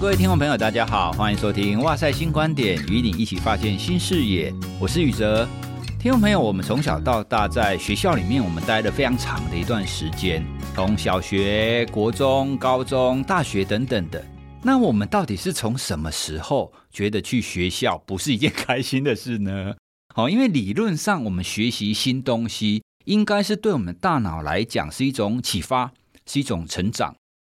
各位听众朋友，大家好，欢迎收听《哇塞新观点》，与你一起发现新视野。我是宇哲。听众朋友，我们从小到大在学校里面，我们待了非常长的一段时间，从小学、国中、高中、大学等等的。那我们到底是从什么时候觉得去学校不是一件开心的事呢？好，因为理论上我们学习新东西，应该是对我们大脑来讲是一种启发，是一种成长。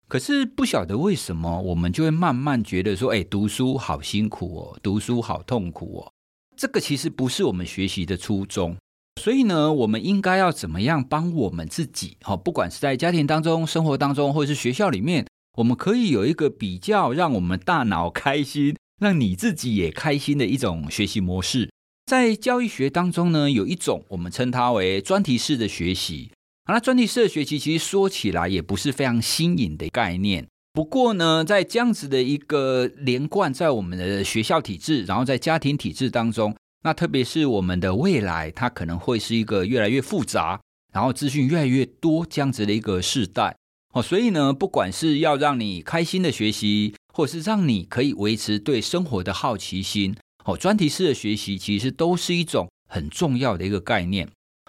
可是不晓得为什么，我们就会慢慢觉得说，哎，读书好辛苦哦，读书好痛苦哦。这个其实不是我们学习的初衷。所以呢，我们应该要怎么样帮我们自己？好，不管是在家庭当中、生活当中，或者是学校里面。我们可以有一个比较让我们大脑开心，让你自己也开心的一种学习模式。在教育学当中呢，有一种我们称它为专题式的学习。那专题式的学习其实说起来也不是非常新颖的概念。不过呢，在这样子的一个连贯在我们的学校体制，然后在家庭体制当中，那特别是我们的未来，它可能会是一个越来越复杂，然后资讯越来越多这样子的一个世代。哦，所以呢，不管是要让你开心的学习，或是让你可以维持对生活的好奇心，哦，专题式的学习其实都是一种很重要的一个概念。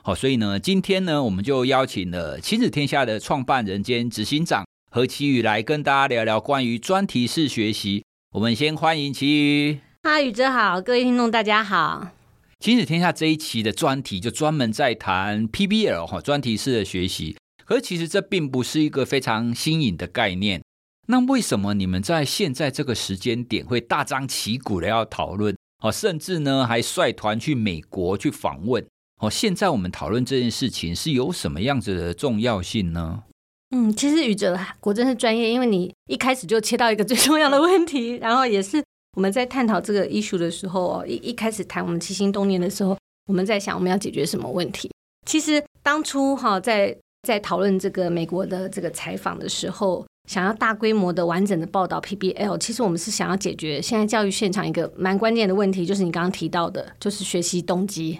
好，所以呢，今天呢，我们就邀请了亲子天下的创办人兼执行长何其宇来跟大家聊聊关于专题式学习。我们先欢迎其宇。哈，宇哲好，各位听众大家好。亲子天下这一期的专题就专门在谈 PBL 哈，专题式的学习。可其实这并不是一个非常新颖的概念。那为什么你们在现在这个时间点会大张旗鼓的要讨论？哦，甚至呢还率团去美国去访问？哦，现在我们讨论这件事情是有什么样子的重要性呢？嗯，其实宇哲果真是专业，因为你一开始就切到一个最重要的问题，然后也是我们在探讨这个 issue 的时候，一一开始谈我们起心动念的时候，我们在想我们要解决什么问题。其实当初哈在。在讨论这个美国的这个采访的时候，想要大规模的完整的报道 PBL，其实我们是想要解决现在教育现场一个蛮关键的问题，就是你刚刚提到的，就是学习动机。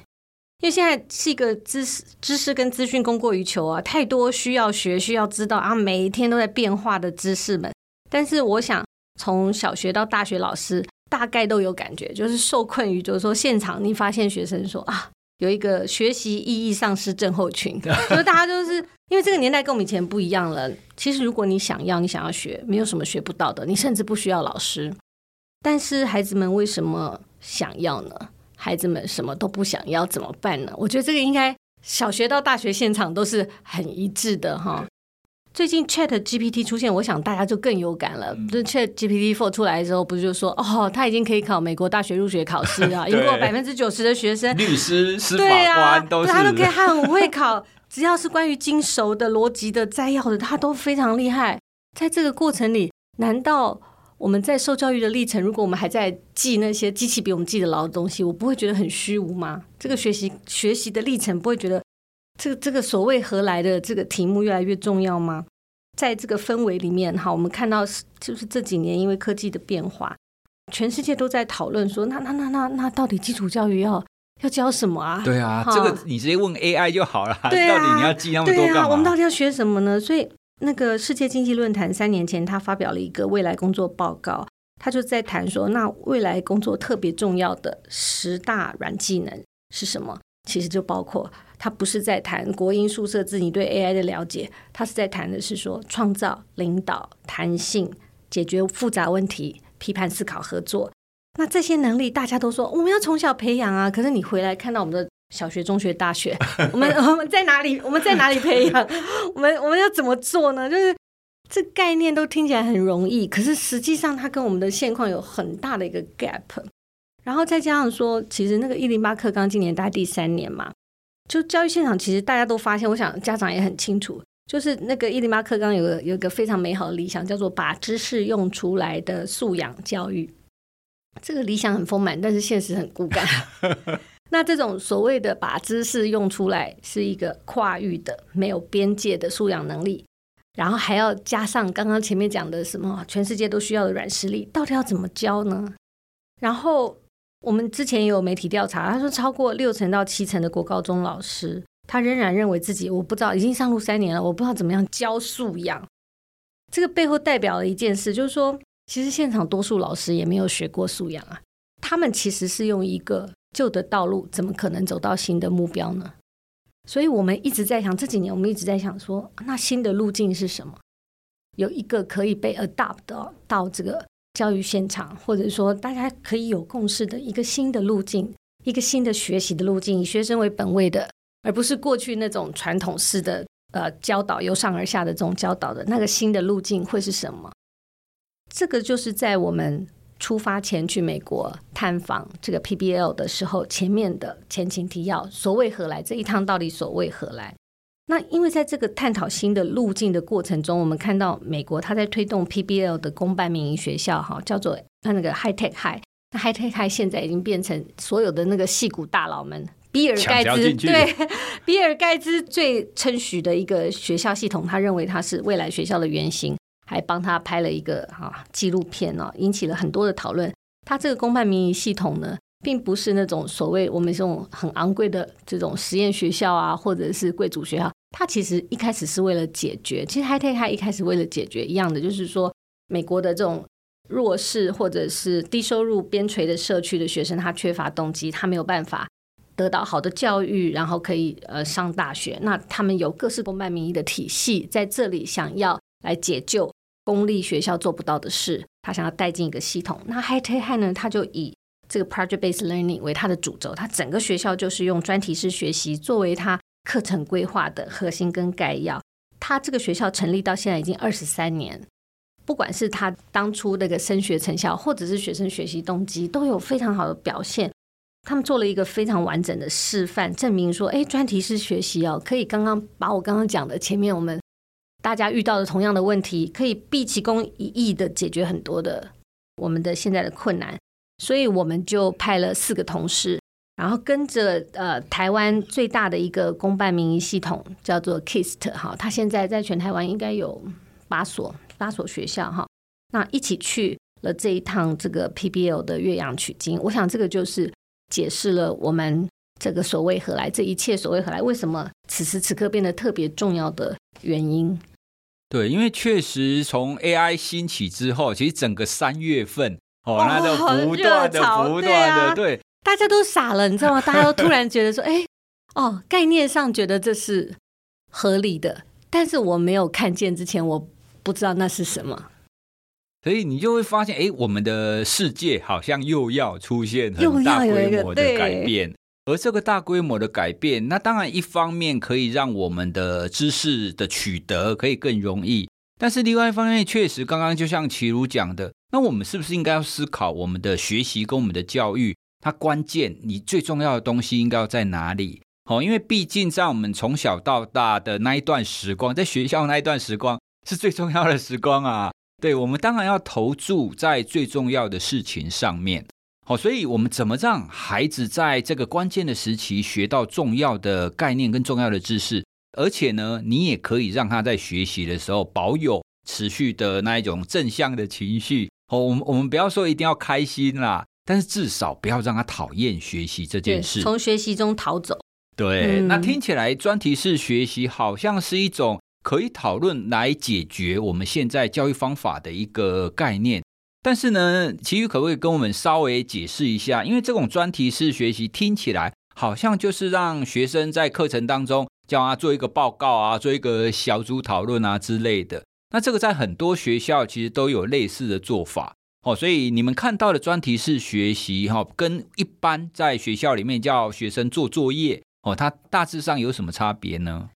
因为现在是一个知识、知识跟资讯供过于求啊，太多需要学、需要知道啊，每一天都在变化的知识们。但是我想，从小学到大学，老师大概都有感觉，就是受困于，就是说现场你发现学生说啊。有一个学习意义丧失症候群，就是大家就是因为这个年代跟我们以前不一样了。其实如果你想要，你想要学，没有什么学不到的，你甚至不需要老师。但是孩子们为什么想要呢？孩子们什么都不想要，怎么办呢？我觉得这个应该小学到大学现场都是很一致的哈。最近 Chat GPT 出现，我想大家就更有感了。就 Chat GPT Four 出来的时候，不是就说哦，他已经可以考美国大学入学考试了，赢过百分之九十的学生，律师、司法官都是，对啊，他都可以，他很会考，只要是关于精熟的逻辑的摘要的，他都非常厉害。在这个过程里，难道我们在受教育的历程，如果我们还在记那些机器比我们记得牢的东西，我不会觉得很虚无吗？这个学习学习的历程不会觉得？这个这个所谓何来的这个题目越来越重要吗？在这个氛围里面，哈，我们看到就是这几年因为科技的变化，全世界都在讨论说，那那那那那到底基础教育要要教什么啊？对啊，这个你直接问 AI 就好了。对啊，到底你要记那么多？对啊，我们到底要学什么呢？所以那个世界经济论坛三年前他发表了一个未来工作报告，他就在谈说，那未来工作特别重要的十大软技能是什么？其实就包括，他不是在谈国英数社自己对 AI 的了解，他是在谈的是说创造、领导、弹性、解决复杂问题、批判思考、合作。那这些能力大家都说我们要从小培养啊，可是你回来看到我们的小学、中学、大学，我们我们在哪里？我们在哪里培养？我们我们要怎么做呢？就是这概念都听起来很容易，可是实际上它跟我们的现况有很大的一个 gap。然后再加上说，其实那个一零八课纲今年大概第三年嘛，就教育现场其实大家都发现，我想家长也很清楚，就是那个一零八课纲有个有个非常美好的理想，叫做把知识用出来的素养教育。这个理想很丰满，但是现实很骨感。那这种所谓的把知识用出来，是一个跨域的、没有边界的素养能力，然后还要加上刚刚前面讲的什么全世界都需要的软实力，到底要怎么教呢？然后。我们之前也有媒体调查，他说超过六成到七成的国高中老师，他仍然认为自己，我不知道已经上路三年了，我不知道怎么样教素养。这个背后代表了一件事，就是说其实现场多数老师也没有学过素养啊，他们其实是用一个旧的道路，怎么可能走到新的目标呢？所以我们一直在想，这几年我们一直在想说，那新的路径是什么？有一个可以被 adopt 到到这个教育现场，或者说大家可以有共识的一个新的路径，一个新的学习的路径，以学生为本位的，而不是过去那种传统式的呃教导由上而下的这种教导的那个新的路径会是什么？这个就是在我们出发前去美国探访这个 PBL 的时候，前面的前情提要，所为何来？这一趟到底所为何来？那因为在这个探讨新的路径的过程中，我们看到美国它在推动 PBL 的公办民营学校，哈，叫做那那个 High Tech High，那 High Tech High 现在已经变成所有的那个戏骨大佬们，比尔盖茨对，比尔盖茨最称许的一个学校系统，他认为它是未来学校的原型，还帮他拍了一个哈纪录片哦，引起了很多的讨论。他这个公办民营系统呢，并不是那种所谓我们这种很昂贵的这种实验学校啊，或者是贵族学校。他其实一开始是为了解决，其实 Haiti 他一开始为了解决一样的，就是说美国的这种弱势或者是低收入边陲的社区的学生，他缺乏动机，他没有办法得到好的教育，然后可以呃上大学。那他们有各式公办民意的体系在这里，想要来解救公立学校做不到的事，他想要带进一个系统。那 High Tech High 呢，他就以这个 Project Based Learning 为他的主轴，他整个学校就是用专题式学习作为他课程规划的核心跟概要。他这个学校成立到现在已经二十三年，不管是他当初那个升学成效，或者是学生学习动机，都有非常好的表现。他们做了一个非常完整的示范，证明说，哎，专题式学习哦，可以刚刚把我刚刚讲的前面我们大家遇到的同样的问题，可以毕其功一役的解决很多的我们的现在的困难。所以我们就派了四个同事，然后跟着呃台湾最大的一个公办民营系统叫做 KIST 哈，它现在在全台湾应该有八所八所学校哈，那一起去了这一趟这个 PBL 的岳阳取经。我想这个就是解释了我们这个所谓何来，这一切所谓何来，为什么此时此刻变得特别重要的原因。对，因为确实从 AI 兴起之后，其实整个三月份。哦，那就不断的、不断的，对，啊、对，大家都傻了，你知道吗？大家都突然觉得说，哎，哦，概念上觉得这是合理的，但是我没有看见之前，我不知道那是什么。所以你就会发现，哎，我们的世界好像又要出现很大规模的改变，而这个大规模的改变，那当然一方面可以让我们的知识的取得可以更容易。但是另外一方面，确实，刚刚就像齐如讲的，那我们是不是应该要思考我们的学习跟我们的教育，它关键，你最重要的东西应该要在哪里？好，因为毕竟在我们从小到大的那一段时光，在学校那一段时光是最重要的时光啊。对，我们当然要投注在最重要的事情上面。好，所以我们怎么让孩子在这个关键的时期学到重要的概念跟重要的知识？而且呢，你也可以让他在学习的时候保有持续的那一种正向的情绪。哦，我们我们不要说一定要开心啦，但是至少不要让他讨厌学习这件事，从学习中逃走。对，嗯、那听起来专题式学习好像是一种可以讨论来解决我们现在教育方法的一个概念。但是呢，其余可不可以跟我们稍微解释一下？因为这种专题式学习听起来好像就是让学生在课程当中。叫他做一个报告啊，做一个小组讨论啊之类的。那这个在很多学校其实都有类似的做法哦。所以你们看到的专题式学习哈，跟一般在学校里面叫学生做作业哦，它大致上有什么差别呢？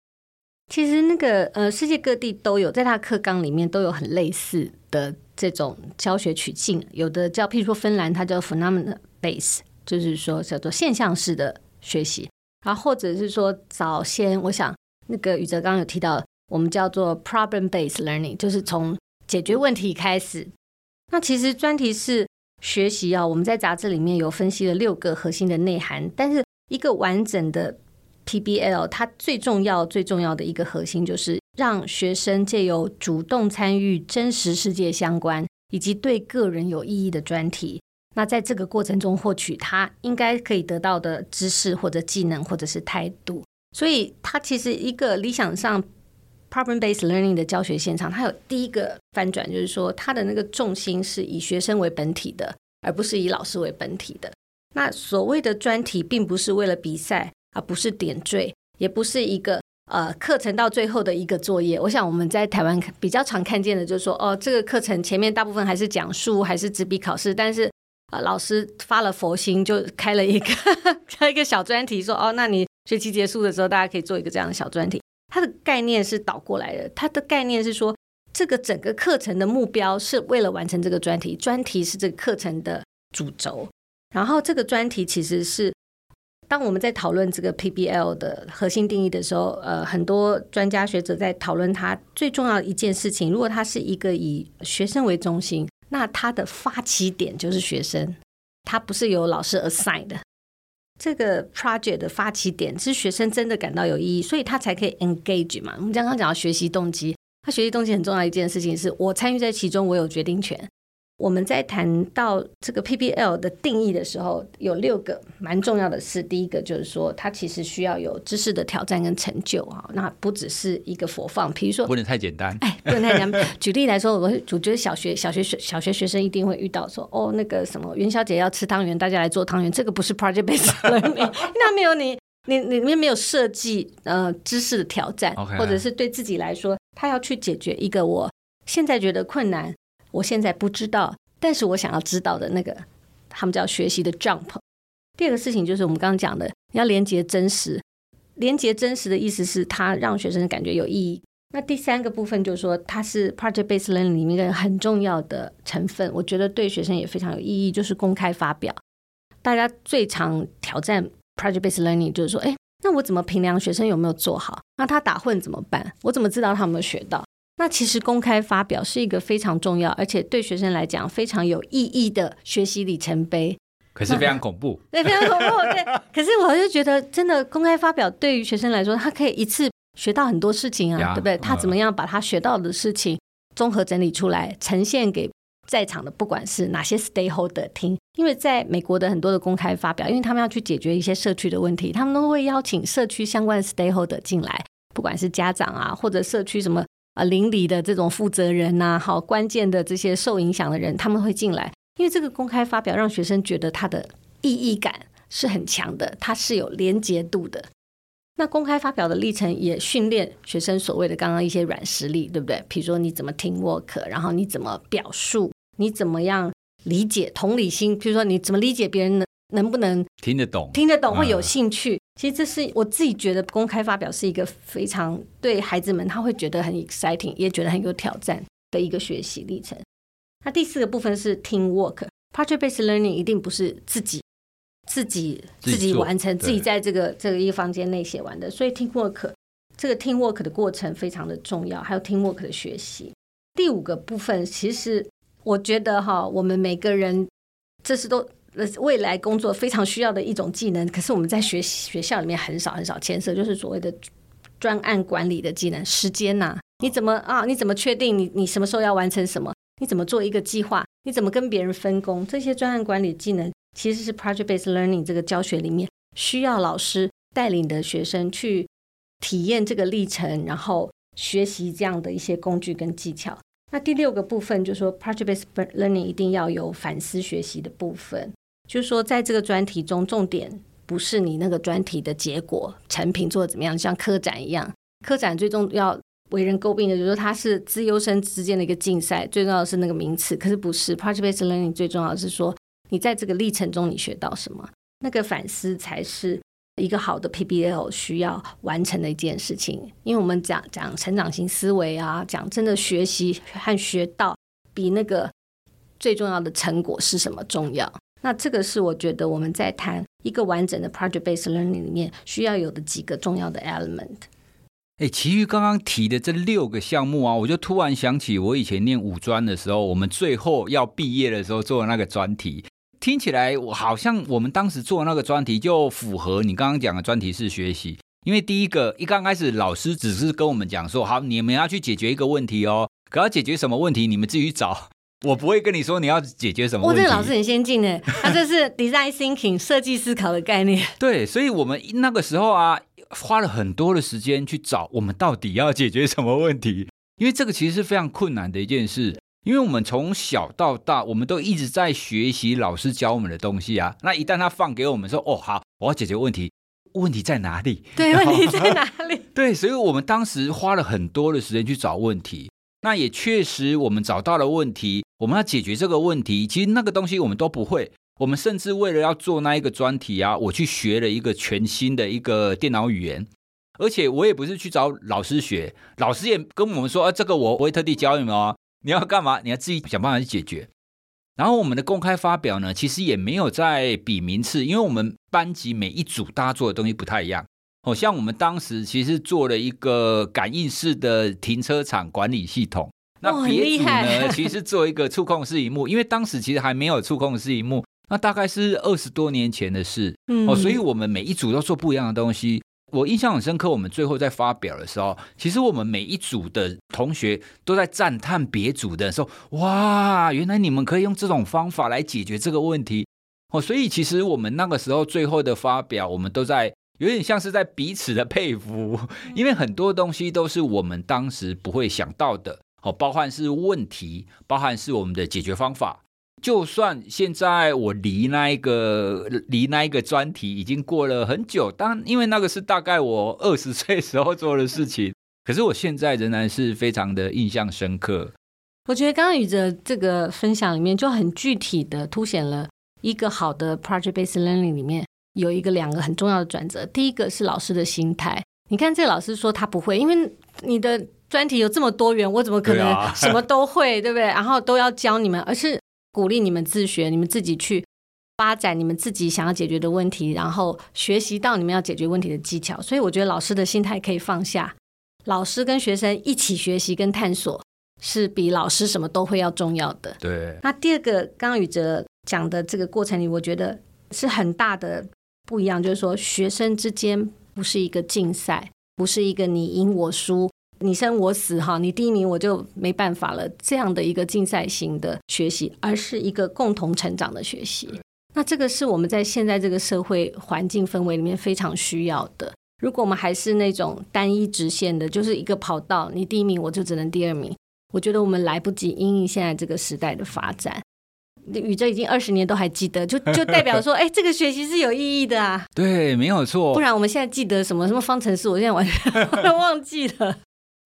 其实那个呃，世界各地都有，在它课纲里面都有很类似的这种教学取径。有的叫，譬如说芬兰，它叫 phenomenon base，就是说叫做现象式的学习。然后，或者是说，早先我想，那个宇哲刚刚有提到，我们叫做 problem-based learning，就是从解决问题开始。那其实专题是学习啊，我们在杂志里面有分析了六个核心的内涵。但是，一个完整的 PBL，它最重要、最重要的一个核心，就是让学生借由主动参与真实世界相关以及对个人有意义的专题。那在这个过程中获取他应该可以得到的知识或者技能或者是态度，所以他其实一个理想上 problem-based learning 的教学现场，它有第一个翻转，就是说它的那个重心是以学生为本体的，而不是以老师为本体的。那所谓的专题，并不是为了比赛，而不是点缀，也不是一个呃课程到最后的一个作业。我想我们在台湾比较常看见的，就是说哦，这个课程前面大部分还是讲述，还是纸笔考试，但是呃老师发了佛心，就开了一个 开一个小专题，说哦，那你学期结束的时候，大家可以做一个这样的小专题。它的概念是倒过来的，它的概念是说，这个整个课程的目标是为了完成这个专题，专题是这个课程的主轴。然后这个专题其实是，当我们在讨论这个 PBL 的核心定义的时候，呃，很多专家学者在讨论它最重要的一件事情。如果它是一个以学生为中心，那它的发起点就是学生，它不是由老师 assign 的。这个 project 的发起点是学生真的感到有意义，所以他才可以 engage 嘛。我们刚刚讲到学习动机，他学习动机很重要的一件事情是我参与在其中，我有决定权。我们在谈到这个 P P L 的定义的时候，有六个蛮重要的事。第一个就是说，它其实需要有知识的挑战跟成就啊，那不只是一个佛放。比如说，不能太简单，哎，不能太简单。举例来说，我我觉得小学小学学小学学生一定会遇到说，哦，那个什么元宵节要吃汤圆，大家来做汤圆，这个不是 project based learning，那没有你你里面没有设计呃知识的挑战.或者是对自己来说，他要去解决一个我现在觉得困难。我现在不知道，但是我想要知道的那个，他们叫学习的 jump。第二个事情就是我们刚刚讲的，你要连接真实，连接真实的意思是它让学生感觉有意义。那第三个部分就是说，它是 project-based learning 里面一个很重要的成分，我觉得对学生也非常有意义，就是公开发表。大家最常挑战 project-based learning 就是说，哎，那我怎么评量学生有没有做好？那他打混怎么办？我怎么知道他有没有学到？那其实公开发表是一个非常重要，而且对学生来讲非常有意义的学习里程碑。可是非常恐怖，对，非常恐怖。对，可是我就觉得，真的公开发表对于学生来说，他可以一次学到很多事情啊，对不对？他怎么样把他学到的事情综合整理出来，呈现给在场的不管是哪些 stakeholder 听？因为在美国的很多的公开发表，因为他们要去解决一些社区的问题，他们都会邀请社区相关的 stakeholder 进来，不管是家长啊，或者社区什么。啊，邻里的这种负责人呐、好关键的这些受影响的人，他们会进来，因为这个公开发表让学生觉得它的意义感是很强的，它是有连结度的。那公开发表的历程也训练学生所谓的刚刚一些软实力，对不对？比如说你怎么听 work，然后你怎么表述，你怎么样理解同理心，比如说你怎么理解别人能能不能听得懂，听得懂会有兴趣。嗯其实这是我自己觉得公开发表是一个非常对孩子们他会觉得很 exciting，也觉得很有挑战的一个学习历程。那第四个部分是 team work，project-based learning 一定不是自己自己自己完成，自己在这个这个一个房间内写完的。所以 team work 这个 team work 的过程非常的重要，还有 team work 的学习。第五个部分，其实我觉得哈，我们每个人这是都。未来工作非常需要的一种技能，可是我们在学学校里面很少很少牵涉，就是所谓的专案管理的技能。时间呐、啊，你怎么啊？你怎么确定你你什么时候要完成什么？你怎么做一个计划？你怎么跟别人分工？这些专案管理技能其实是 project-based learning 这个教学里面需要老师带领的学生去体验这个历程，然后学习这样的一些工具跟技巧。那第六个部分就是说，project-based learning 一定要有反思学习的部分。就是说，在这个专题中，重点不是你那个专题的结果成品做的怎么样，像科展一样，科展最重要为人诟病的就是说它是资优生之间的一个竞赛，最重要的是那个名次。可是不是 project-based learning 最重要的是说，你在这个历程中你学到什么，那个反思才是一个好的 PBL 需要完成的一件事情。因为我们讲讲成长型思维啊，讲真的学习和学到比那个最重要的成果是什么重要。那这个是我觉得我们在谈一个完整的 project-based learning 里面需要有的几个重要的 element。哎，其余刚刚提的这六个项目啊，我就突然想起我以前念五专的时候，我们最后要毕业的时候做的那个专题，听起来我好像我们当时做的那个专题就符合你刚刚讲的专题式学习。因为第一个一刚开始老师只是跟我们讲说，好，你们要去解决一个问题哦，可要解决什么问题，你们自己去找。我不会跟你说你要解决什么问题。我这个老师很先进呢，他这是 design thinking 设计思考的概念。对，所以我们那个时候啊，花了很多的时间去找我们到底要解决什么问题，因为这个其实是非常困难的一件事。因为我们从小到大，我们都一直在学习老师教我们的东西啊。那一旦他放给我们说：“哦，好，我要解决问题，问题在哪里？”对，问题在哪里？对，所以我们当时花了很多的时间去找问题。那也确实，我们找到了问题，我们要解决这个问题。其实那个东西我们都不会。我们甚至为了要做那一个专题啊，我去学了一个全新的一个电脑语言。而且我也不是去找老师学，老师也跟我们说：“啊，这个我不会特地教你们哦。”你要干嘛？你要自己想办法去解决。然后我们的公开发表呢，其实也没有在比名次，因为我们班级每一组大家做的东西不太一样。好像我们当时其实做了一个感应式的停车场管理系统，那别组呢，其实做一个触控式荧幕，因为当时其实还没有触控式荧幕，那大概是二十多年前的事。哦，所以我们每一组都做不一样的东西。我印象很深刻，我们最后在发表的时候，其实我们每一组的同学都在赞叹别组的时候，哇，原来你们可以用这种方法来解决这个问题哦。所以其实我们那个时候最后的发表，我们都在有点像是在彼此的佩服，因为很多东西都是我们当时不会想到的哦，包含是问题，包含是我们的解决方法。就算现在我离那一个离那一个专题已经过了很久，当因为那个是大概我二十岁时候做的事情，可是我现在仍然是非常的印象深刻。我觉得刚刚宇哲这个分享里面就很具体的凸显了一个好的 project-based learning 里面有一个两个很重要的转折。第一个是老师的心态，你看这个老师说他不会，因为你的专题有这么多元，我怎么可能 什么都会，对不对？然后都要教你们，而是。鼓励你们自学，你们自己去发展你们自己想要解决的问题，然后学习到你们要解决问题的技巧。所以我觉得老师的心态可以放下，老师跟学生一起学习跟探索，是比老师什么都会要重要的。对。那第二个，刚刚宇哲讲的这个过程里，我觉得是很大的不一样，就是说学生之间不是一个竞赛，不是一个你赢我输。你生我死哈，你第一名我就没办法了。这样的一个竞赛型的学习，而是一个共同成长的学习。那这个是我们在现在这个社会环境氛围里面非常需要的。如果我们还是那种单一直线的，就是一个跑道，你第一名我就只能第二名。我觉得我们来不及因应现在这个时代的发展。宇哲已经二十年都还记得，就就代表说，哎，这个学习是有意义的啊。对，没有错。不然我们现在记得什么什么方程式，我现在完全忘记了。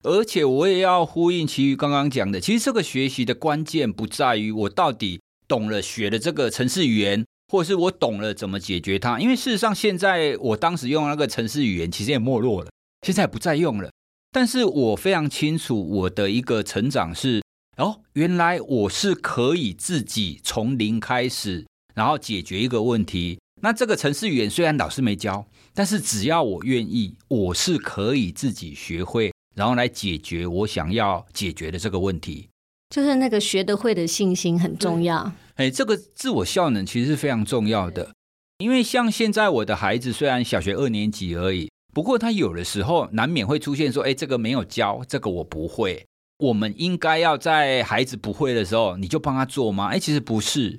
而且我也要呼应其余刚刚讲的，其实这个学习的关键不在于我到底懂了学的这个程式语言，或者是我懂了怎么解决它。因为事实上，现在我当时用那个程式语言其实也没落了，现在也不再用了。但是我非常清楚我的一个成长是，哦，原来我是可以自己从零开始，然后解决一个问题。那这个程式语言虽然老师没教，但是只要我愿意，我是可以自己学会。然后来解决我想要解决的这个问题，就是那个学得会的信心很重要。哎，这个自我效能其实是非常重要的。因为像现在我的孩子虽然小学二年级而已，不过他有的时候难免会出现说：“哎，这个没有教，这个我不会。”我们应该要在孩子不会的时候，你就帮他做吗？哎，其实不是。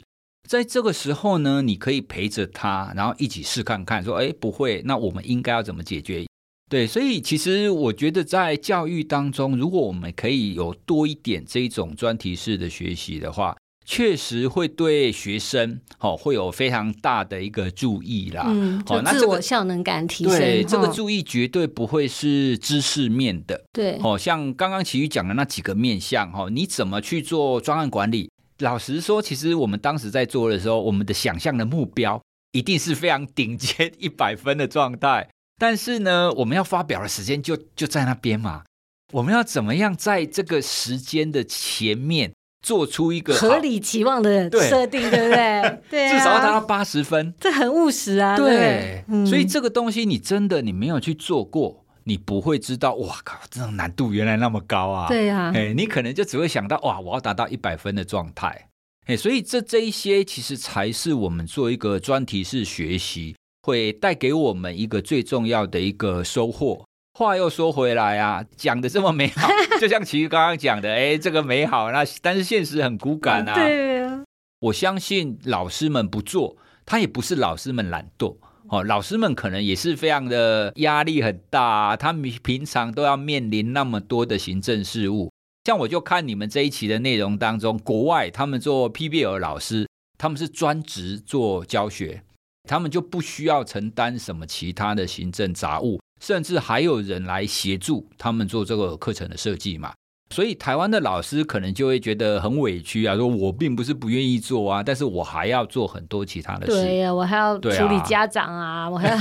在这个时候呢，你可以陪着他，然后一起试看看，说：“哎，不会，那我们应该要怎么解决？”对，所以其实我觉得在教育当中，如果我们可以有多一点这种专题式的学习的话，确实会对学生哦会有非常大的一个注意啦。嗯，就自我效能感提升。哦，对，这个注意绝对不会是知识面的。对，哦，像刚刚琦瑜讲的那几个面向，哈，你怎么去做专案管理？老实说，其实我们当时在做的时候，我们的想象的目标一定是非常顶尖一百分的状态。但是呢，我们要发表的时间就就在那边嘛。我们要怎么样在这个时间的前面做出一个合理期望的设定，对，对不对？对、啊，至少要达到八十分，这很务实啊。对，对嗯、所以这个东西你真的你没有去做过，你不会知道。哇靠，这种难度原来那么高啊！对呀、啊，哎，你可能就只会想到哇，我要达到一百分的状态。哎，所以这这一些其实才是我们做一个专题式学习。会带给我们一个最重要的一个收获。话又说回来啊，讲的这么美好，就像琦瑜刚刚讲的，哎，这个美好，那但是现实很骨感啊。对啊，我相信老师们不做，他也不是老师们懒惰，哦，老师们可能也是非常的压力很大，他们平常都要面临那么多的行政事务。像我就看你们这一期的内容当中，国外他们做 PBL 老师，他们是专职做教学，他们就不需要承担什么其他的行政杂务，甚至还有人来协助他们做这个课程的设计嘛。所以台湾的老师可能就会觉得很委屈啊，说我并不是不愿意做啊，但是我还要做很多其他的事。对呀、啊，我还要处理家长啊，啊我还要。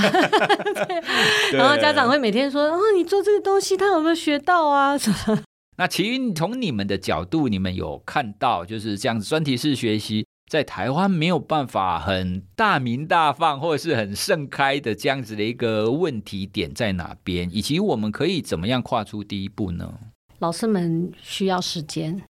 然后家长会每天说：“哦，你做这个东西，他有没有学到啊？”什么？那其余从你们的角度，你们有看到就是这样子专题式学习在台湾没有办法很大鸣大放，或者是很盛开的这样子的一个问题点在哪边，以及我们可以怎么样跨出第一步呢？老师们需要时间，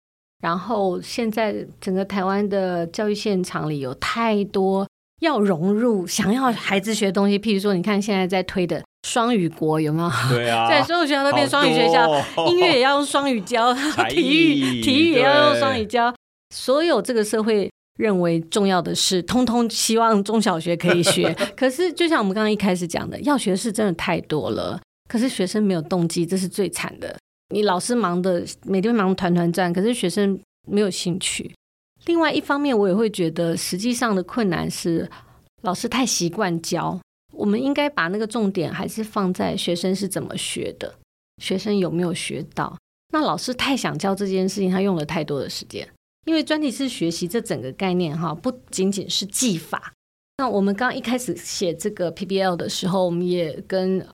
然后现在整个台湾的教育现场里有太多要融入、想要孩子学东西。譬如说，你看现在在推的双语国有没有？对啊，对，所有学校都变双语学校，哦、音乐也要用双语教，体育体育也要用双语教。所有这个社会认为重要的事，通通希望中小学可以学。可是，就像我们刚刚一开始讲的，要学的事真的太多了，可是学生没有动机，这是最惨的。你老师忙的每天忙团团转，可是学生没有兴趣。另外一方面，我也会觉得实际上的困难是老师太习惯教，我们应该把那个重点还是放在学生是怎么学的，学生有没有学到。那老师太想教这件事情，他用了太多的时间。因为专题式学习这整个概念哈，不仅仅是技法。那我们刚一开始写这个 PBL 的时候，我们也跟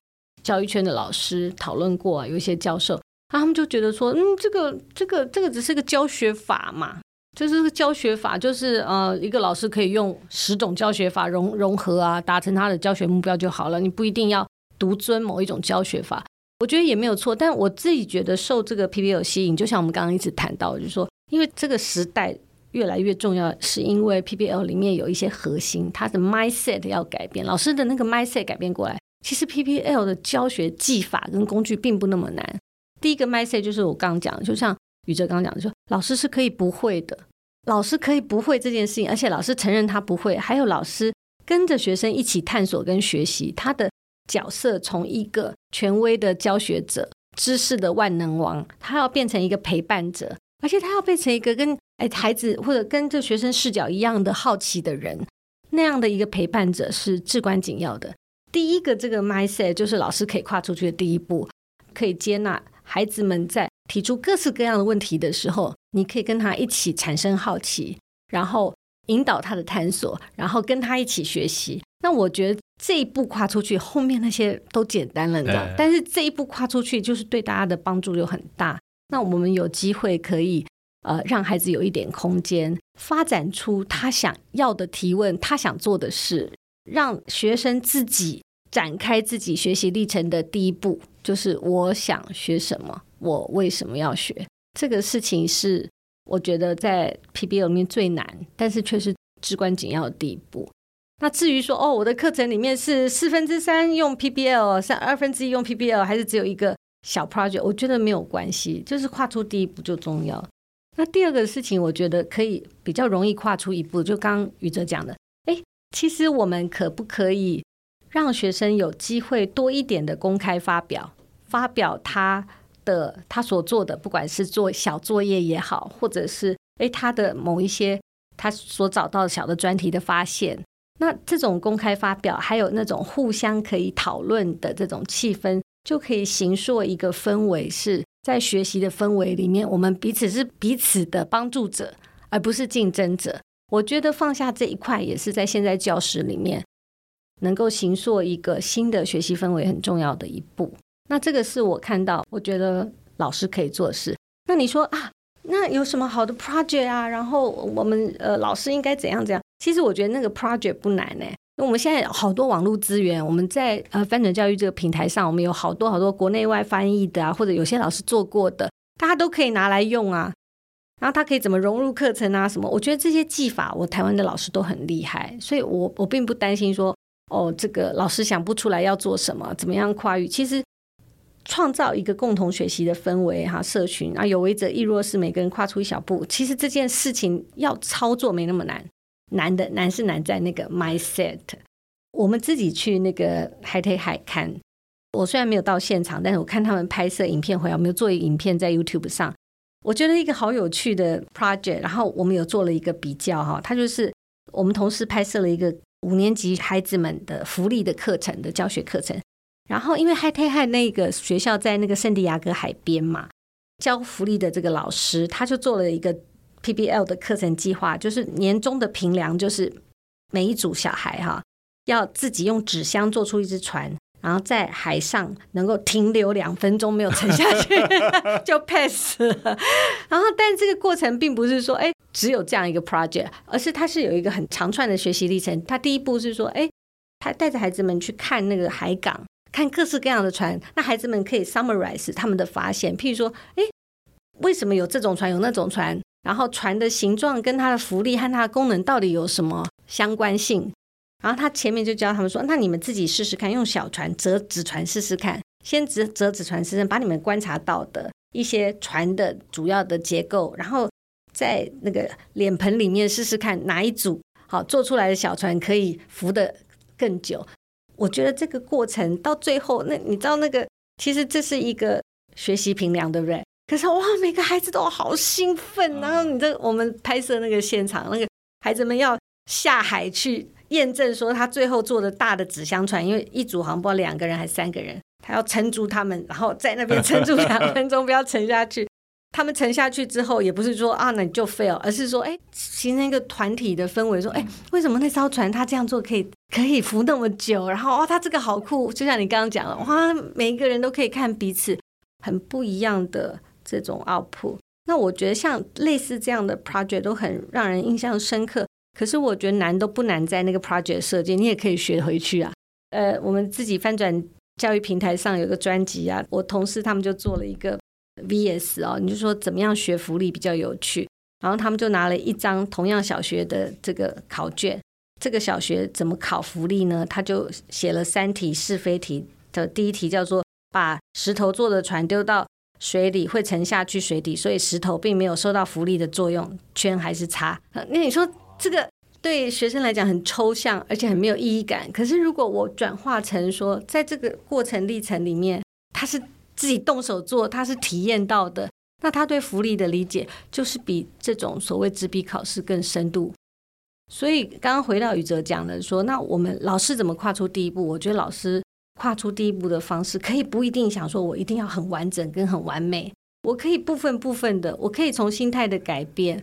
教育圈的老师讨论过，有一些教授。他们就觉得说，嗯，这个这个这个只是个教学法嘛，就是个教学法，就是呃，一个老师可以用十种教学法融融合啊，达成他的教学目标就好了。你不一定要独尊某一种教学法，我觉得也没有错。但我自己觉得受这个 PBL 吸引，就像我们刚刚一直谈到，就是说，因为这个时代越来越重要，是因为 PBL 里面有一些核心，它的 mindset 要改变，老师的那个 mindset 改变过来，其实 PBL 的教学技法跟工具并不那么难。第一个 message 就是我刚刚讲的，就像宇哲刚刚讲的说，说老师是可以不会的，老师可以不会这件事情，而且老师承认他不会，还有老师跟着学生一起探索跟学习，他的角色从一个权威的教学者、知识的万能王，他要变成一个陪伴者，而且他要变成一个跟哎孩子或者跟这学生视角一样的好奇的人，那样的一个陪伴者是至关紧要的。第一个这个 mindset 就是老师可以跨出去的第一步，可以接纳。孩子们在提出各式各样的问题的时候，你可以跟他一起产生好奇，然后引导他的探索，然后跟他一起学习。那我觉得这一步跨出去，后面那些都简单了，你知道？但是这一步跨出去，就是对大家的帮助就很大。那我们有机会可以呃，让孩子有一点空间，发展出他想要的提问，他想做的事，让学生自己展开自己学习历程的第一步。就是我想学什么，我为什么要学？这个事情是我觉得在 PBL 里面最难，但是却是至关紧要的第一步。那至于说哦，我的课程里面是四分之三用 PBL，三二分之一用 PBL，还是只有一个小 project？我觉得没有关系，就是跨出第一步就重要。那第二个事情，我觉得可以比较容易跨出一步，就刚宇哲讲的，诶，其实我们可不可以？让学生有机会多一点的公开发表，发表他的他所做的，不管是做小作业也好，或者是诶他的某一些他所找到小的专题的发现，那这种公开发表，还有那种互相可以讨论的这种气氛，就可以形塑一个氛围，是在学习的氛围里面，我们彼此是彼此的帮助者，而不是竞争者。我觉得放下这一块，也是在现在教室里面。能够形塑一个新的学习氛围很重要的一步，那这个是我看到，我觉得老师可以做的事。那你说啊，那有什么好的 project 啊？然后我们呃老师应该怎样怎样？其实我觉得那个 project 不难呢，因为我们现在好多网络资源，我们在呃翻转教育这个平台上，我们有好多好多国内外翻译的啊，或者有些老师做过的，大家都可以拿来用啊。然后他可以怎么融入课程啊？什么？我觉得这些技法，我台湾的老师都很厉害，所以我我并不担心说。哦，这个老师想不出来要做什么，怎么样跨域？其实创造一个共同学习的氛围哈，社群啊，有为者亦若是，每个人跨出一小步。其实这件事情要操作没那么难，难的难是难在那个 mindset。我们自己去那个海推海看，我虽然没有到现场，但是我看他们拍摄影片回来，我们有做一个影片在 YouTube 上，我觉得一个好有趣的 project。然后我们有做了一个比较哈，他就是我们同时拍摄了一个五年级孩子们的福利的课程的教学课程。然后因为海推海那个学校在那个圣地亚哥海边嘛，教福利的这个老师他就做了一个 PBL 的课程计划，就是年终的评量就是每一组小孩哈。要自己用纸箱做出一只船，然后在海上能够停留两分钟没有沉下去 就 pass 了。然后，但这个过程并不是说，哎，只有这样一个 project，而是它是有一个很长串的学习历程。它第一步是说，哎，他带着孩子们去看那个海港，看各式各样的船。那孩子们可以 summarize 他们的发现，譬如说，哎，为什么有这种船，有那种船？然后船的形状跟它的浮力和它的功能到底有什么相关性？然后他前面就教他们说：“那你们自己试试看，用小船折纸船试试看。先折折纸船试试，把你们观察到的一些船的主要的结构，然后在那个脸盆里面试试看哪一组好做出来的小船可以浮得更久。我觉得这个过程到最后，那你知道那个其实这是一个学习评量，对不对？可是哇，每个孩子都好兴奋。然后你这我们拍摄那个现场，那个孩子们要下海去。”验证说他最后做的大的纸箱船，因为一组好像不知道两个人还是三个人，他要撑住他们，然后在那边撑住两分钟，不要沉下去。他们沉下去之后，也不是说啊那你就 fail，而是说哎形成一个团体的氛围，说哎为什么那艘船他这样做可以可以浮那么久？然后哦他这个好酷，就像你刚刚讲了，哇每一个人都可以看彼此很不一样的这种奥普。那我觉得像类似这样的 project 都很让人印象深刻。可是我觉得难都不难，在那个 project 设计，你也可以学回去啊。呃，我们自己翻转教育平台上有个专辑啊，我同事他们就做了一个 VS 哦，你就说怎么样学福利比较有趣，然后他们就拿了一张同样小学的这个考卷，这个小学怎么考福利呢？他就写了三题是非题的，第一题叫做把石头做的船丢到水里会沉下去水底，所以石头并没有受到浮力的作用，圈还是叉？那你说？这个对学生来讲很抽象，而且很没有意义感。可是如果我转化成说，在这个过程历程里面，他是自己动手做，他是体验到的，那他对浮力的理解就是比这种所谓纸笔考试更深度。所以刚刚回到宇哲讲的说，那我们老师怎么跨出第一步？我觉得老师跨出第一步的方式，可以不一定想说我一定要很完整跟很完美，我可以部分部分的，我可以从心态的改变。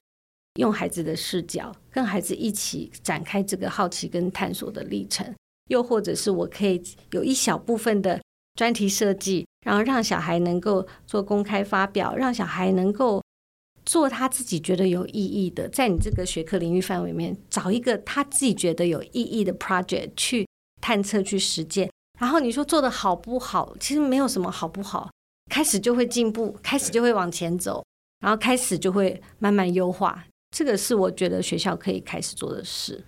用孩子的视角，跟孩子一起展开这个好奇跟探索的历程，又或者是我可以有一小部分的专题设计，然后让小孩能够做公开发表，让小孩能够做他自己觉得有意义的，在你这个学科领域范围里面找一个他自己觉得有意义的 project 去探测、去实践。然后你说做的好不好？其实没有什么好不好，开始就会进步，开始就会往前走，然后开始就会慢慢优化。这个是我觉得学校可以开始做的事。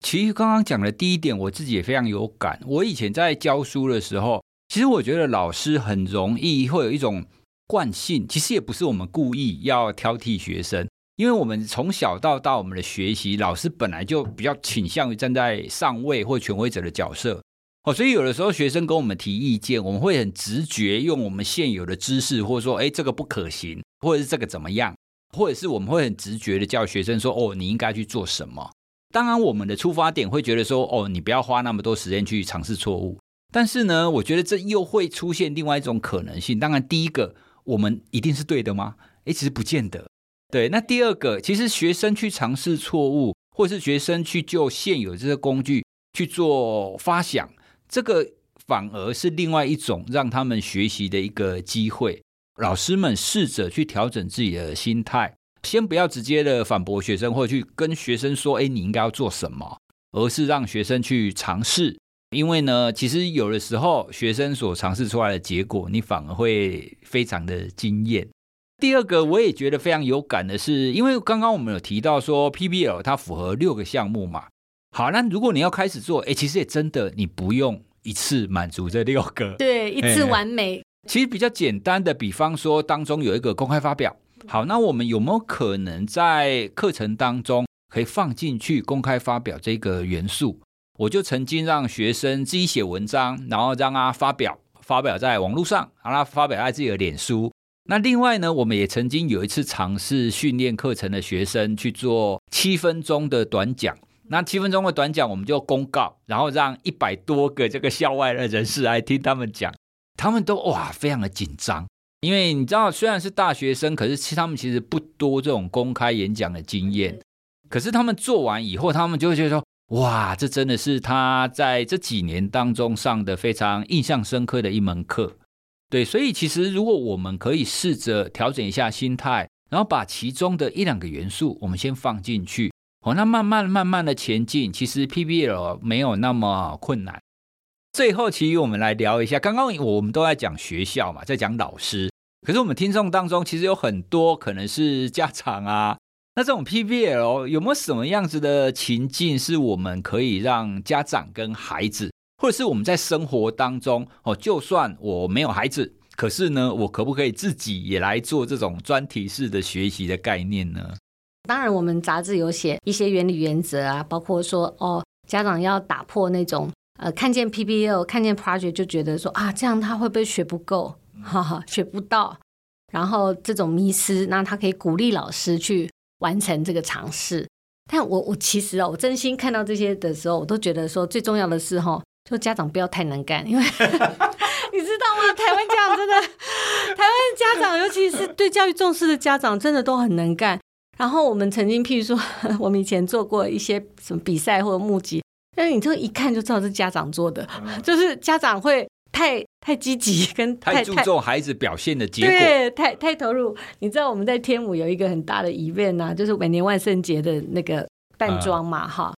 其实刚刚讲的第一点，我自己也非常有感。我以前在教书的时候，其实我觉得老师很容易会有一种惯性，其实也不是我们故意要挑剔学生，因为我们从小到大我们的学习，老师本来就比较倾向于站在上位或权威者的角色哦，所以有的时候学生跟我们提意见，我们会很直觉用我们现有的知识，或者说，哎，这个不可行，或者是这个怎么样。或者是我们会很直觉的叫学生说：“哦，你应该去做什么？”当然，我们的出发点会觉得说：“哦，你不要花那么多时间去尝试错误。”但是呢，我觉得这又会出现另外一种可能性。当然，第一个，我们一定是对的吗？诶，其实不见得。对，那第二个，其实学生去尝试错误，或者是学生去就现有这些工具去做发想，这个反而是另外一种让他们学习的一个机会。老师们试着去调整自己的心态，先不要直接的反驳学生，或去跟学生说：“哎，你应该要做什么？”而是让学生去尝试。因为呢，其实有的时候学生所尝试出来的结果，你反而会非常的惊艳。第二个，我也觉得非常有感的是，因为刚刚我们有提到说 PBL 它符合六个项目嘛。好，那如果你要开始做，哎，其实也真的你不用一次满足这六个，对，一次完美。其实比较简单的，比方说当中有一个公开发表。好，那我们有没有可能在课程当中可以放进去公开发表这个元素？我就曾经让学生自己写文章，然后让他发表，发表在网络上，让他发表在自己的脸书。那另外呢，我们也曾经有一次尝试训练课程的学生去做七分钟的短讲。那七分钟的短讲，我们就公告，然后让一百多个这个校外的人士来听他们讲，他们都哇非常的紧张，因为你知道，虽然是大学生，可是其他们其实不多这种公开演讲的经验。可是他们做完以后，他们就会觉得说，哇，这真的是他在这几年当中上的非常印象深刻的一门课。对，所以其实如果我们可以试着调整一下心态，然后把其中的一两个元素，我们先放进去。哦，那慢慢慢慢的前进，其实 PBL 没有那么困难。最后，其实我们来聊一下，刚刚我们都在讲学校嘛，在讲老师，可是我们听众当中其实有很多可能是家长啊。那这种 PBL 有没有什么样子的情境，是我们可以让家长跟孩子，或者是我们在生活当中哦，就算我没有孩子，可是呢，我可不可以自己也来做这种专题式的学习的概念呢？当然，我们杂志有写一些原理原则啊，包括说哦，家长要打破那种呃，看见 PBL，看见 project 就觉得说啊，这样他会不会学不够，哈哈，学不到，然后这种迷思，那他可以鼓励老师去完成这个尝试。但我我其实哦，我真心看到这些的时候，我都觉得说最重要的是哈，就家长不要太能干，因为 你知道吗？台湾家长真的，台湾家长尤其是对教育重视的家长，真的都很能干。然后我们曾经，譬如说，我们以前做过一些什么比赛或者募集，但是你这一看就知道是家长做的，嗯、就是家长会太太积极，跟 太，太注重孩子表现的结果，对，太太投入。你知道我们在天母有一个很大的 event 啊，就是每年万圣节的那个扮装嘛，哈、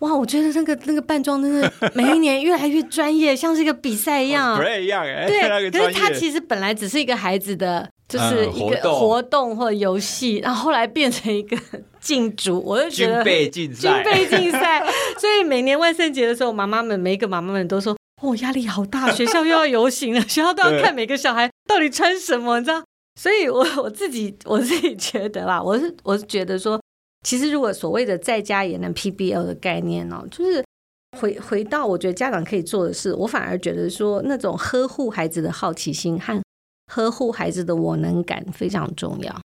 嗯，哇，我觉得那个那个扮装真的 每一年越来越专业，像是一个比赛一样，一样哎，对，可是他其实本来只是一个孩子的。就是一个活动或游戏，然后后来变成一个 竞逐，我就觉得军备竞赛，军备竞赛。所以每年万圣节的时候，妈妈们每一个妈妈们都说：“哦，压力好大，学校又要游行了，学校都要 看每个小孩到底穿什么，你知道？”所以我 我自己我自己觉得啦，我是我是觉得说，其实如果所谓的在家也能 PBL 的概念哦，就是回回到我觉得家长可以做的事，我反而觉得说那种呵护孩子的好奇心和。呵护孩子的我能感非常重要，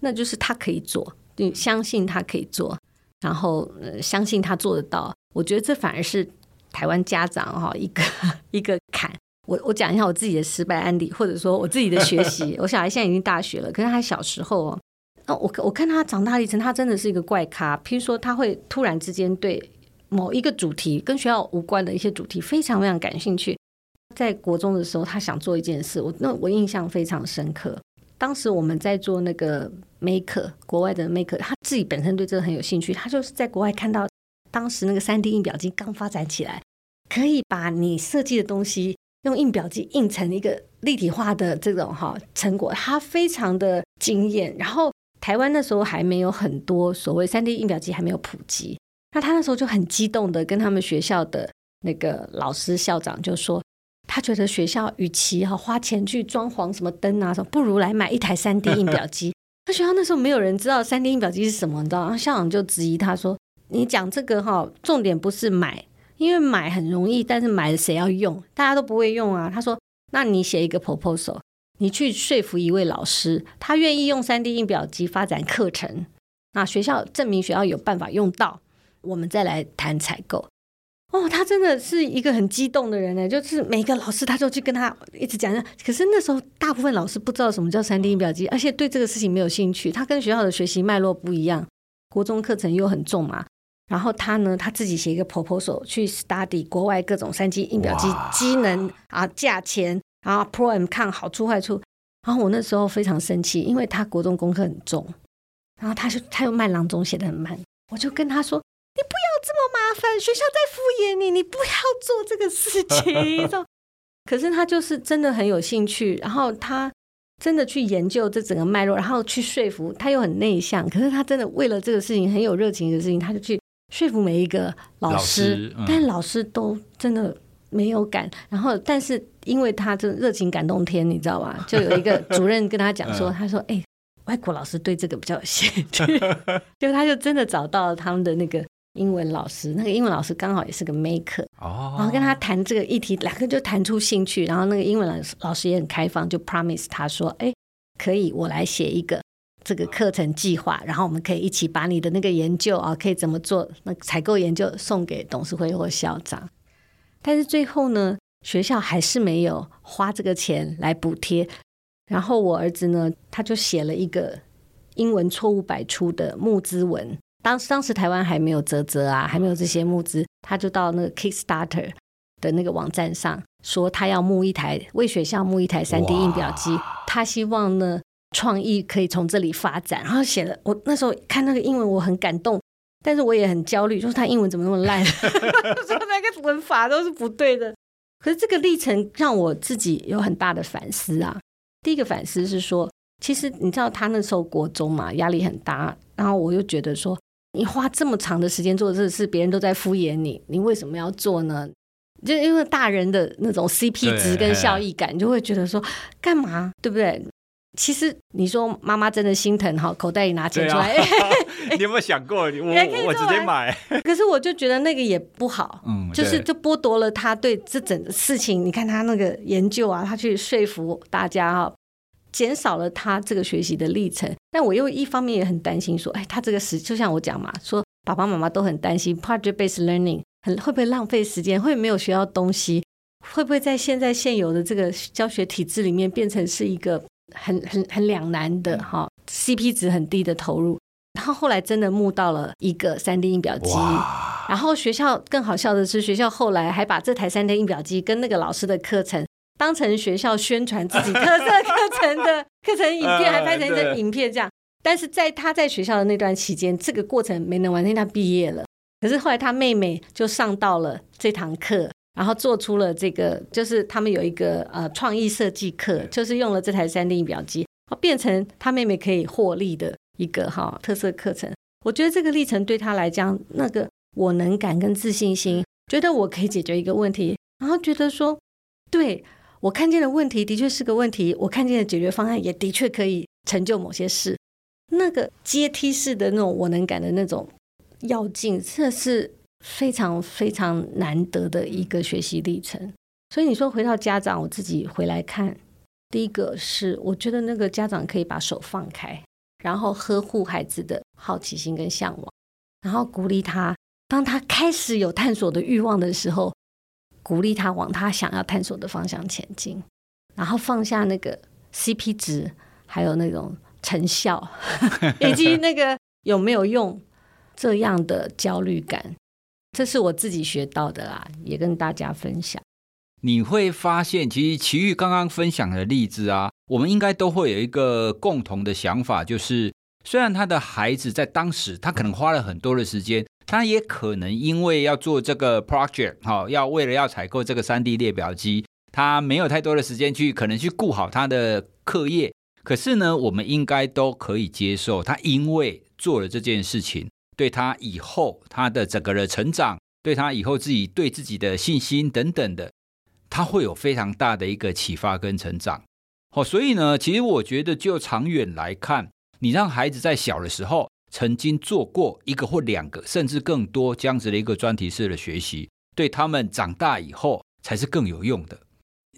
那就是他可以做，你相信他可以做，然后、呃、相信他做得到。我觉得这反而是台湾家长哈一个 一个坎。我我讲一下我自己的失败案例，或者说我自己的学习。我小孩现在已经大学了，可是他小时候哦，那我我看他长大历程，他真的是一个怪咖。譬如说，他会突然之间对某一个主题跟学校无关的一些主题非常非常感兴趣。在国中的时候，他想做一件事，我那我印象非常深刻。当时我们在做那个 Maker，国外的 Maker，他自己本身对这个很有兴趣。他就是在国外看到当时那个 3D 印表机刚发展起来，可以把你设计的东西用印表机印成一个立体化的这种哈成果，他非常的惊艳。然后台湾那时候还没有很多所谓 3D 印表机还没有普及，那他那时候就很激动的跟他们学校的那个老师校长就说。他觉得学校与其哈花钱去装潢什么灯啊什么，不如来买一台三 D 印表机。他学校那时候没有人知道三 D 印表机是什么，你知道？然后校长就质疑他说：“你讲这个哈，重点不是买，因为买很容易，但是买了谁要用？大家都不会用啊。”他说：“那你写一个 proposal，你去说服一位老师，他愿意用三 D 印表机发展课程，那学校证明学校有办法用到，我们再来谈采购。”哦，他真的是一个很激动的人呢，就是每个老师他就去跟他一直讲。可是那时候大部分老师不知道什么叫三 D 印表机，而且对这个事情没有兴趣。他跟学校的学习脉络不一样，国中课程又很重嘛。然后他呢，他自己写一个 proposal 去 study 国外各种三 D 印表机机能啊、价钱，然后 pro and con 好处坏处。然后我那时候非常生气，因为他国中功课很重，然后他就他又慢郎中写的很慢，我就跟他说。你不要这么麻烦，学校在敷衍你，你不要做这个事情。可是他就是真的很有兴趣，然后他真的去研究这整个脉络，然后去说服他又很内向，可是他真的为了这个事情很有热情的事情，他就去说服每一个老师，老师嗯、但老师都真的没有感。然后，但是因为他这热情感动天，你知道吧？就有一个主任跟他讲说，他说：“哎、欸，外国老师对这个比较有兴趣。” 就他就真的找到了他们的那个。英文老师，那个英文老师刚好也是个 maker，哦，然后跟他谈这个议题，两个就谈出兴趣，然后那个英文老师老师也很开放，就 promise 他说，哎，可以，我来写一个这个课程计划，然后我们可以一起把你的那个研究啊，可以怎么做，那采购研究送给董事会或校长，但是最后呢，学校还是没有花这个钱来补贴，然后我儿子呢，他就写了一个英文错误百出的募资文。当当时台湾还没有泽泽啊，还没有这些募资，他就到那个 Kickstarter 的那个网站上说，他要募一台为学校募一台 3D 印表机，他希望呢创意可以从这里发展。然后写了，我那时候看那个英文，我很感动，但是我也很焦虑，就是他英文怎么那么烂，说 那个文法都是不对的。可是这个历程让我自己有很大的反思啊。第一个反思是说，其实你知道他那时候国中嘛，压力很大，然后我又觉得说。你花这么长的时间做这个事，别人都在敷衍你，你为什么要做呢？就因为大人的那种 CP 值跟效益感，你就会觉得说干嘛，对不对？其实你说妈妈真的心疼哈，口袋里拿钱出来，啊、你有没有想过？我我直接买。可是我就觉得那个也不好，嗯，就是就剥夺了他对这整个事情。你看他那个研究啊，他去说服大家哈。减少了他这个学习的历程，但我又一方面也很担心，说，哎，他这个时就像我讲嘛，说爸爸妈妈都很担心 project-based learning 很会不会浪费时间，会没有学到东西，会不会在现在现有的这个教学体制里面变成是一个很很很两难的哈 CP 值很低的投入。然后后来真的募到了一个 3D 印表机，然后学校更好笑的是，学校后来还把这台 3D 印表机跟那个老师的课程。当成学校宣传自己特色课程的课程影片，还拍成一个影片这样。但是在他在学校的那段期间，这个过程没能完成，他毕业了。可是后来他妹妹就上到了这堂课，然后做出了这个，就是他们有一个呃创意设计课，就是用了这台三 D 印表机，变成他妹妹可以获利的一个哈特色课程。我觉得这个历程对他来讲，那个我能感跟自信心，觉得我可以解决一个问题，然后觉得说对。我看见的问题的确是个问题，我看见的解决方案也的确可以成就某些事。那个阶梯式的那种我能感的那种跃进，这是非常非常难得的一个学习历程。所以你说回到家长，我自己回来看，第一个是我觉得那个家长可以把手放开，然后呵护孩子的好奇心跟向往，然后鼓励他，当他开始有探索的欲望的时候。鼓励他往他想要探索的方向前进，然后放下那个 CP 值，还有那种成效，以及那个有没有用这样的焦虑感，这是我自己学到的啦，也跟大家分享。你会发现，其实奇遇刚刚分享的例子啊，我们应该都会有一个共同的想法，就是虽然他的孩子在当时他可能花了很多的时间。他也可能因为要做这个 project，哈，要为了要采购这个 3D 列表机，他没有太多的时间去可能去顾好他的课业。可是呢，我们应该都可以接受，他因为做了这件事情，对他以后他的整个的成长，对他以后自己对自己的信心等等的，他会有非常大的一个启发跟成长。好，所以呢，其实我觉得就长远来看，你让孩子在小的时候。曾经做过一个或两个，甚至更多这样子的一个专题式的学习，对他们长大以后才是更有用的。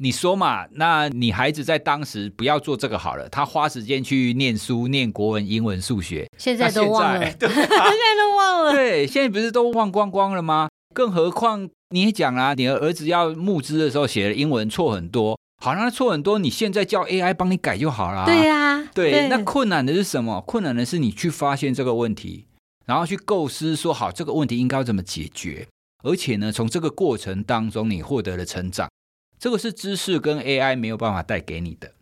你说嘛？那你孩子在当时不要做这个好了，他花时间去念书、念国文、英文、数学，现在都忘了，对，现在都忘了。对，现在不是都忘光光了吗？更何况你也讲啊，你的儿子要募资的时候写的英文错很多。好，那错很多，你现在叫 AI 帮你改就好了。对呀、啊，对，对，那困难的是什么？困难的是你去发现这个问题，然后去构思说好这个问题应该要怎么解决，而且呢，从这个过程当中你获得了成长，这个是知识跟 AI 没有办法带给你的。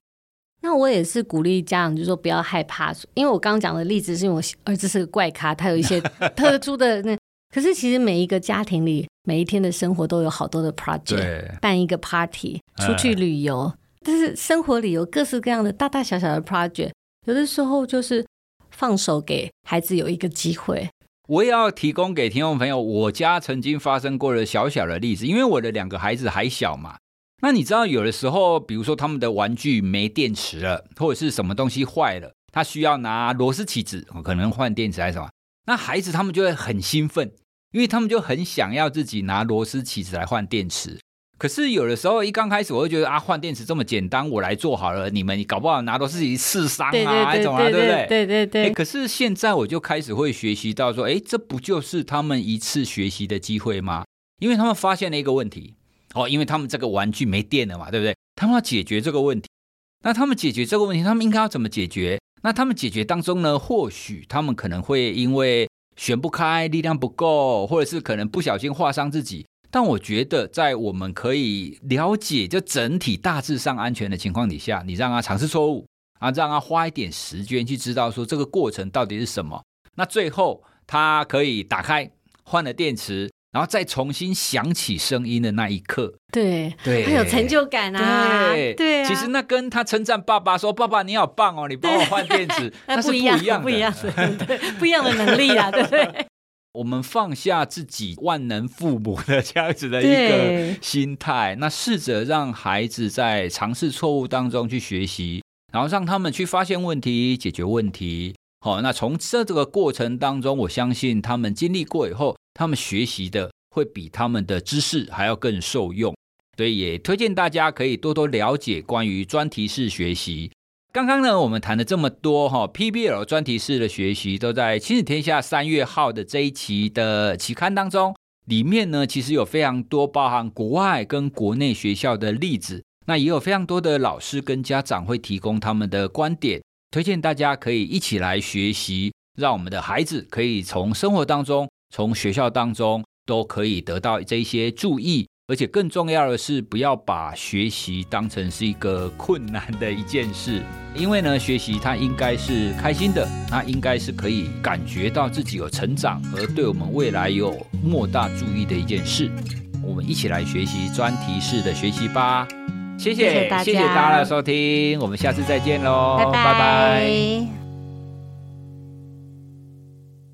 那我也是鼓励家长，就是说不要害怕，因为我刚刚讲的例子是因为我儿子是个怪咖，他有一些 特殊的那。可是，其实每一个家庭里，每一天的生活都有好多的 project，办一个 party，出去旅游，但是生活里有各式各样的大大小小的 project，有的时候就是放手给孩子有一个机会。我也要提供给听众朋友，我家曾经发生过的小小的例子，因为我的两个孩子还小嘛。那你知道，有的时候，比如说他们的玩具没电池了，或者是什么东西坏了，他需要拿螺丝起子，可能换电池还是什么。那孩子他们就会很兴奋，因为他们就很想要自己拿螺丝起子来换电池。可是有的时候一刚开始，我会觉得啊，换电池这么简单，我来做好了，你们搞不好拿螺丝起子刺伤啊，还怎么啊，对不对？对对对。可是现在我就开始会学习到说，哎，这不就是他们一次学习的机会吗？因为他们发现了一个问题，哦，因为他们这个玩具没电了嘛，对不对？他们要解决这个问题。那他们解决这个问题，他们应该要怎么解决？那他们解决当中呢，或许他们可能会因为旋不开，力量不够，或者是可能不小心划伤自己。但我觉得，在我们可以了解就整体大致上安全的情况底下，你让他尝试错误啊，让他花一点时间去知道说这个过程到底是什么。那最后他可以打开换了电池，然后再重新响起声音的那一刻，对对，很有成就感啊！对。对啊，其实那跟他称赞爸爸说：“爸爸你好棒哦，你帮我换电池。” 那是不一样，不一样的，对，不一样的能力啊，对。不对？我们放下自己万能父母的这样子的一个心态，那试着让孩子在尝试错误当中去学习，然后让他们去发现问题、解决问题。好，那从这这个过程当中，我相信他们经历过以后，他们学习的会比他们的知识还要更受用。所以也推荐大家可以多多了解关于专题式学习。刚刚呢，我们谈了这么多哈，PBL 专题式的学习都在《亲子天下》三月号的这一期的期刊当中，里面呢其实有非常多包含国外跟国内学校的例子，那也有非常多的老师跟家长会提供他们的观点，推荐大家可以一起来学习，让我们的孩子可以从生活当中、从学校当中都可以得到这些注意。而且更重要的是，不要把学习当成是一个困难的一件事，因为呢，学习它应该是开心的，它应该是可以感觉到自己有成长，而对我们未来有莫大注意的一件事。我们一起来学习专题式的学习吧。谢谢，谢谢大家，的收听，我们下次再见喽，拜拜。拜拜。